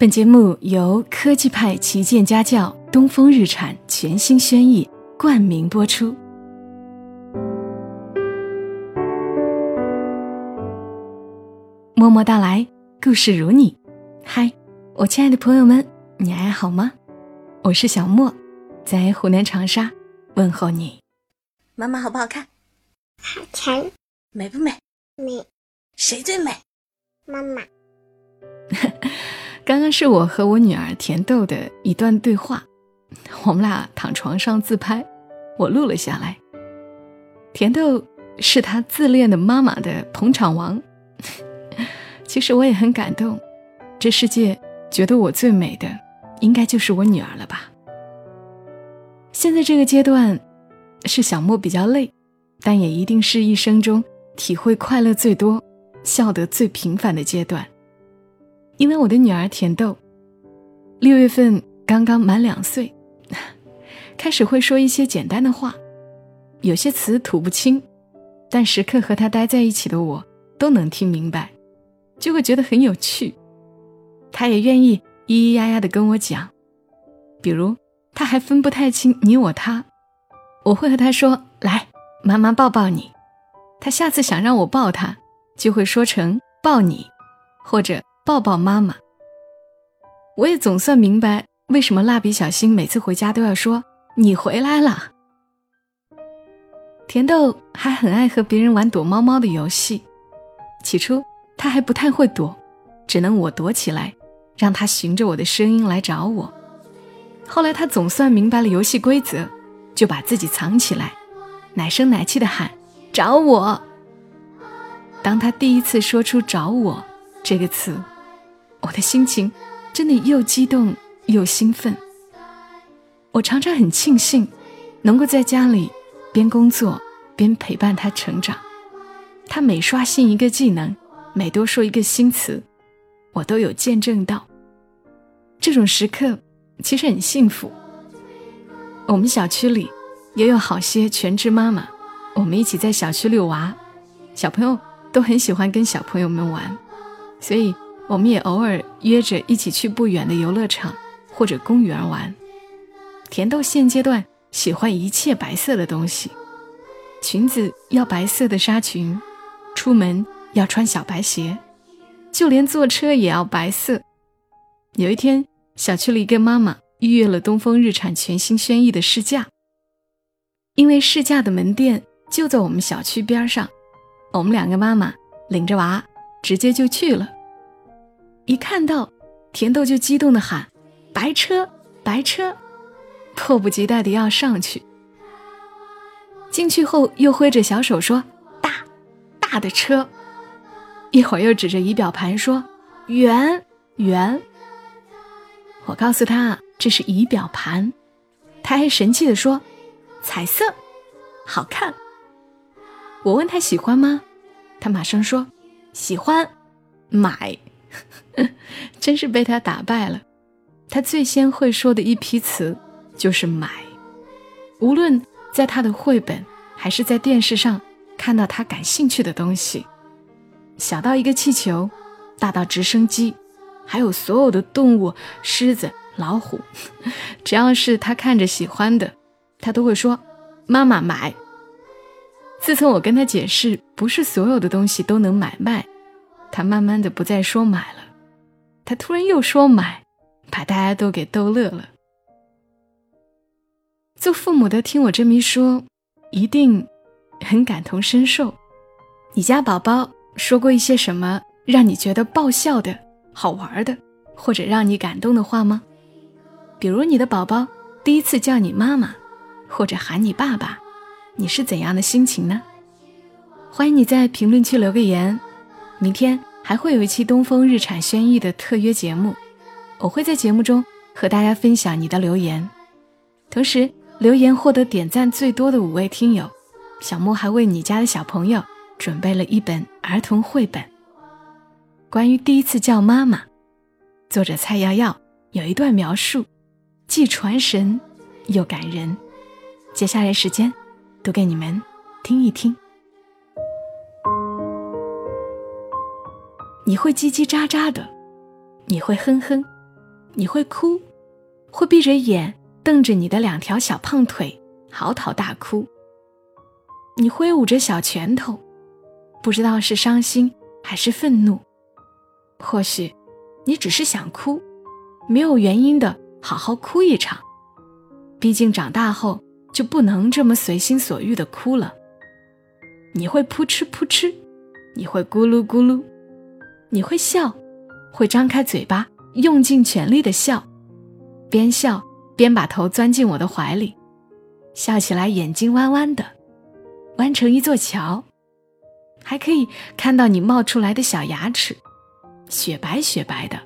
本节目由科技派旗舰家教东风日产全新轩逸冠名播出。默默到来，故事如你。嗨，我亲爱的朋友们，你还好吗？我是小莫，在湖南长沙问候你。妈妈好不好看？好看。美不美？美。谁最美？妈妈。刚刚是我和我女儿甜豆的一段对话，我们俩躺床上自拍，我录了下来。甜豆是她自恋的妈妈的捧场王，其实我也很感动。这世界觉得我最美的，应该就是我女儿了吧？现在这个阶段，是小莫比较累，但也一定是一生中体会快乐最多、笑得最频繁的阶段。因为我的女儿甜豆，六月份刚刚满两岁，开始会说一些简单的话，有些词吐不清，但时刻和她待在一起的我都能听明白，就会觉得很有趣。她也愿意咿咿呀呀的跟我讲，比如她还分不太清你我他，我会和她说：“来，妈妈抱抱你。”她下次想让我抱她，就会说成“抱你”，或者。抱抱妈妈。我也总算明白为什么蜡笔小新每次回家都要说“你回来了”。甜豆还很爱和别人玩躲猫猫的游戏，起初他还不太会躲，只能我躲起来，让他循着我的声音来找我。后来他总算明白了游戏规则，就把自己藏起来，奶声奶气的喊：“找我。”当他第一次说出“找我”这个词。我的心情真的又激动又兴奋。我常常很庆幸，能够在家里边工作边陪伴他成长。他每刷新一个技能，每多说一个新词，我都有见证到。这种时刻其实很幸福。我们小区里也有好些全职妈妈，我们一起在小区遛娃，小朋友都很喜欢跟小朋友们玩，所以。我们也偶尔约着一起去不远的游乐场或者公园玩。甜豆现阶段喜欢一切白色的东西，裙子要白色的纱裙，出门要穿小白鞋，就连坐车也要白色。有一天，小区里一个妈妈预约了东风日产全新轩逸的试驾，因为试驾的门店就在我们小区边上，我们两个妈妈领着娃直接就去了。一看到甜豆就激动的喊：“白车，白车！”迫不及待的要上去。进去后又挥着小手说：“大，大的车！”一会儿又指着仪表盘说：“圆，圆！”我告诉他这是仪表盘，他还神气的说：“彩色，好看。”我问他喜欢吗？他马上说：“喜欢，买。” 真是被他打败了。他最先会说的一批词就是“买”。无论在他的绘本，还是在电视上看到他感兴趣的东西，小到一个气球，大到直升机，还有所有的动物，狮子、老虎，只要是他看着喜欢的，他都会说：“妈妈买。”自从我跟他解释，不是所有的东西都能买卖，他慢慢的不再说买了。他突然又说买，把大家都给逗乐了。做父母的听我这么一说，一定很感同身受。你家宝宝说过一些什么让你觉得爆笑的、好玩的，或者让你感动的话吗？比如你的宝宝第一次叫你妈妈，或者喊你爸爸，你是怎样的心情呢？欢迎你在评论区留个言。明天。还会有一期东风日产轩逸的特约节目，我会在节目中和大家分享你的留言。同时，留言获得点赞最多的五位听友，小莫还为你家的小朋友准备了一本儿童绘本，关于第一次叫妈妈。作者蔡瑶瑶有一段描述，既传神又感人。接下来时间，读给你们听一听。你会叽叽喳喳的，你会哼哼，你会哭，会闭着眼瞪着你的两条小胖腿嚎啕大哭。你挥舞着小拳头，不知道是伤心还是愤怒。或许，你只是想哭，没有原因的好好哭一场。毕竟长大后就不能这么随心所欲的哭了。你会扑哧扑哧，你会咕噜咕噜，你会笑，会张开嘴巴用尽全力的笑，边笑边把头钻进我的怀里，笑起来眼睛弯弯的，弯成一座桥，还可以看到你冒出来的小牙齿，雪白雪白的，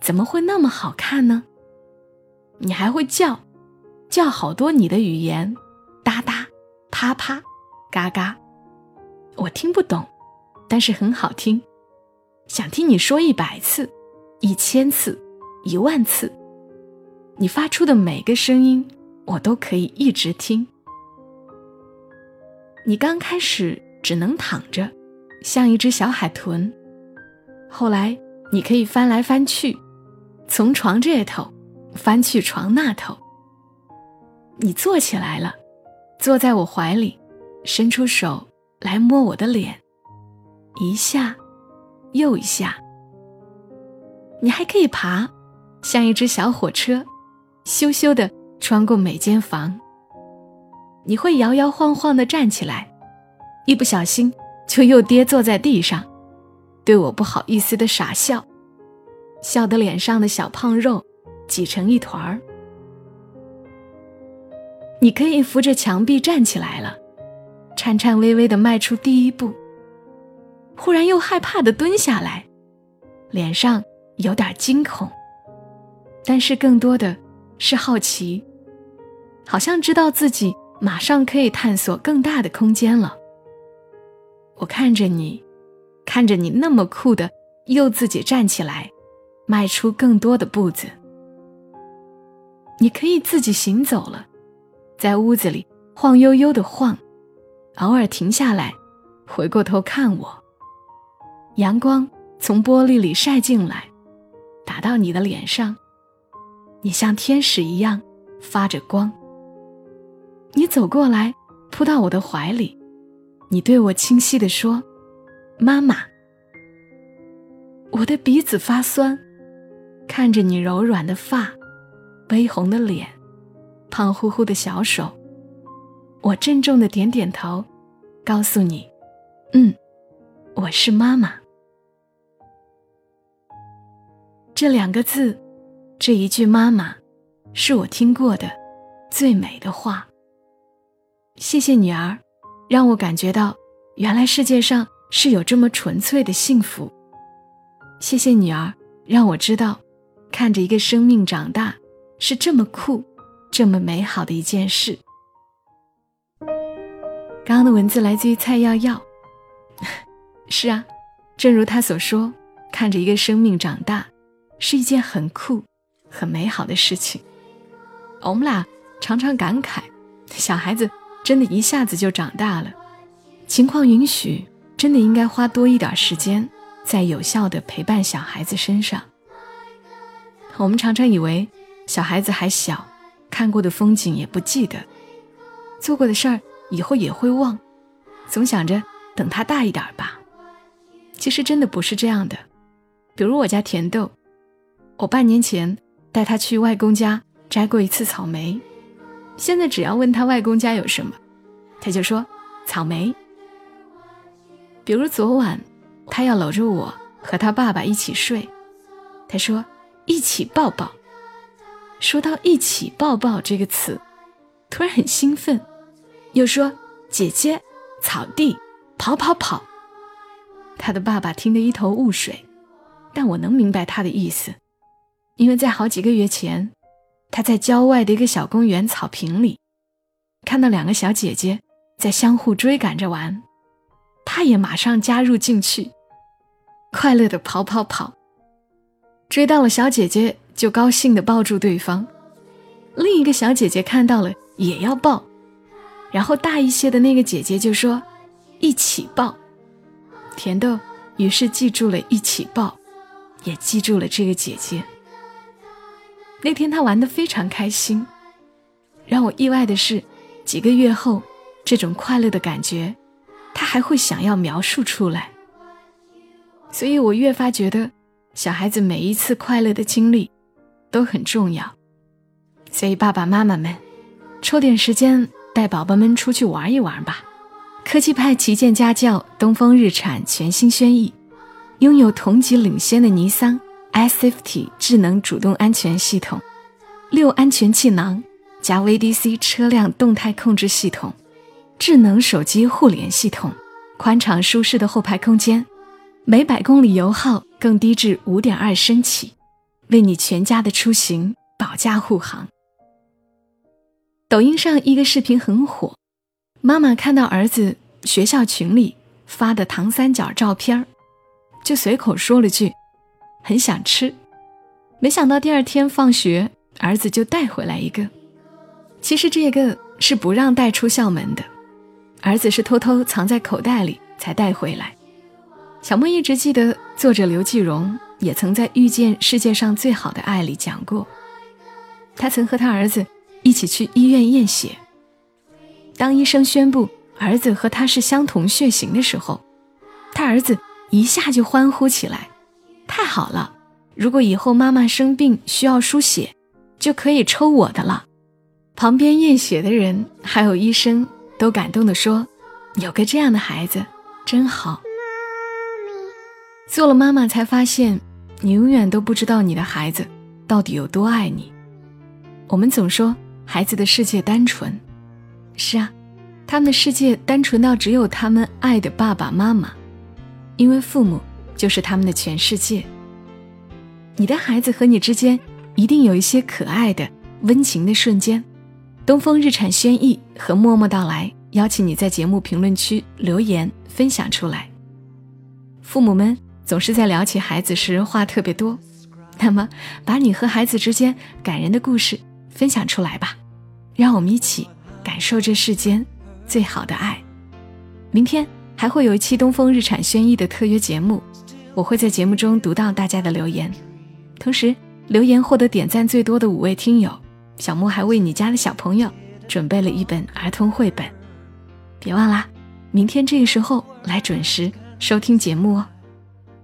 怎么会那么好看呢？你还会叫。叫好多你的语言，哒哒，啪啪，嘎嘎，我听不懂，但是很好听，想听你说一百次、一千次、一万次，你发出的每个声音，我都可以一直听。你刚开始只能躺着，像一只小海豚，后来你可以翻来翻去，从床这头翻去床那头。你坐起来了，坐在我怀里，伸出手来摸我的脸，一下，又一下。你还可以爬，像一只小火车，咻咻的穿过每间房。你会摇摇晃晃的站起来，一不小心就又跌坐在地上，对我不好意思的傻笑，笑得脸上的小胖肉挤成一团儿。你可以扶着墙壁站起来了，颤颤巍巍的迈出第一步，忽然又害怕地蹲下来，脸上有点惊恐，但是更多的是好奇，好像知道自己马上可以探索更大的空间了。我看着你，看着你那么酷的又自己站起来，迈出更多的步子，你可以自己行走了。在屋子里晃悠悠的晃，偶尔停下来，回过头看我。阳光从玻璃里晒进来，打到你的脸上，你像天使一样发着光。你走过来，扑到我的怀里，你对我清晰地说：“妈妈。”我的鼻子发酸，看着你柔软的发，绯红的脸。胖乎乎的小手，我郑重的点点头，告诉你：“嗯，我是妈妈。”这两个字，这一句“妈妈”，是我听过的最美的话。谢谢女儿，让我感觉到原来世界上是有这么纯粹的幸福。谢谢女儿，让我知道，看着一个生命长大是这么酷。这么美好的一件事。刚刚的文字来自于蔡耀耀。是啊，正如他所说，看着一个生命长大，是一件很酷、很美好的事情。我们俩常常感慨，小孩子真的一下子就长大了。情况允许，真的应该花多一点时间，在有效的陪伴小孩子身上。我们常常以为小孩子还小。看过的风景也不记得，做过的事儿以后也会忘，总想着等他大一点吧。其实真的不是这样的。比如我家甜豆，我半年前带他去外公家摘过一次草莓，现在只要问他外公家有什么，他就说草莓。比如昨晚，他要搂着我和他爸爸一起睡，他说一起抱抱。说到“一起抱抱”这个词，突然很兴奋，又说“姐姐，草地，跑跑跑”。他的爸爸听得一头雾水，但我能明白他的意思，因为在好几个月前，他在郊外的一个小公园草坪里，看到两个小姐姐在相互追赶着玩，他也马上加入进去，快乐的跑跑跑，追到了小姐姐。就高兴的抱住对方，另一个小姐姐看到了也要抱，然后大一些的那个姐姐就说：“一起抱。”甜豆于是记住了一起抱，也记住了这个姐姐。那天他玩得非常开心。让我意外的是，几个月后，这种快乐的感觉，他还会想要描述出来。所以我越发觉得，小孩子每一次快乐的经历都很重要。所以爸爸妈妈们，抽点时间带宝宝们出去玩一玩吧。科技派旗舰家轿东风日产全新轩逸，拥有同级领先的尼桑 iSafety 智能主动安全系统，六安全气囊加 VDC 车辆动态控制系统，智能手机互联系统，宽敞舒适的后排空间，每百公里油耗更低至五点二升起，为你全家的出行保驾护航。抖音上一个视频很火。妈妈看到儿子学校群里发的糖三角照片就随口说了句：“很想吃。”没想到第二天放学，儿子就带回来一个。其实这个是不让带出校门的，儿子是偷偷藏在口袋里才带回来。小莫一直记得，作者刘继荣也曾在《遇见世界上最好的爱》里讲过，他曾和他儿子一起去医院验血。当医生宣布儿子和他是相同血型的时候，他儿子一下就欢呼起来：“太好了！如果以后妈妈生病需要输血，就可以抽我的了。”旁边验血的人还有医生都感动地说：“有个这样的孩子真好。”做了妈妈才发现，你永远都不知道你的孩子到底有多爱你。我们总说孩子的世界单纯。是啊，他们的世界单纯到只有他们爱的爸爸妈妈，因为父母就是他们的全世界。你的孩子和你之间一定有一些可爱的、温情的瞬间。东风日产轩逸和默默到来，邀请你在节目评论区留言分享出来。父母们总是在聊起孩子时话特别多，那么把你和孩子之间感人的故事分享出来吧，让我们一起。感受这世间最好的爱。明天还会有一期东风日产轩逸的特约节目，我会在节目中读到大家的留言。同时，留言获得点赞最多的五位听友，小莫还为你家的小朋友准备了一本儿童绘本。别忘啦，明天这个时候来准时收听节目哦。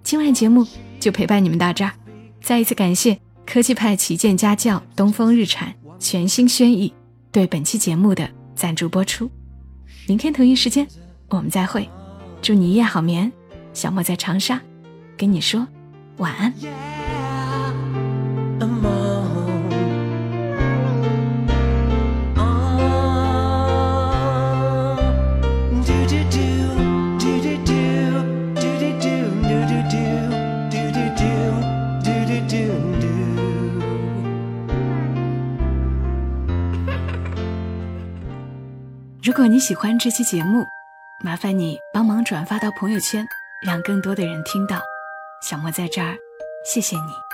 今晚节目就陪伴你们到这儿，再一次感谢科技派旗舰家轿东风日产全新轩逸。对本期节目的赞助播出，明天同一时间我们再会，祝你一夜好眠。小莫在长沙，跟你说晚安。如果你喜欢这期节目，麻烦你帮忙转发到朋友圈，让更多的人听到。小莫在这儿，谢谢你。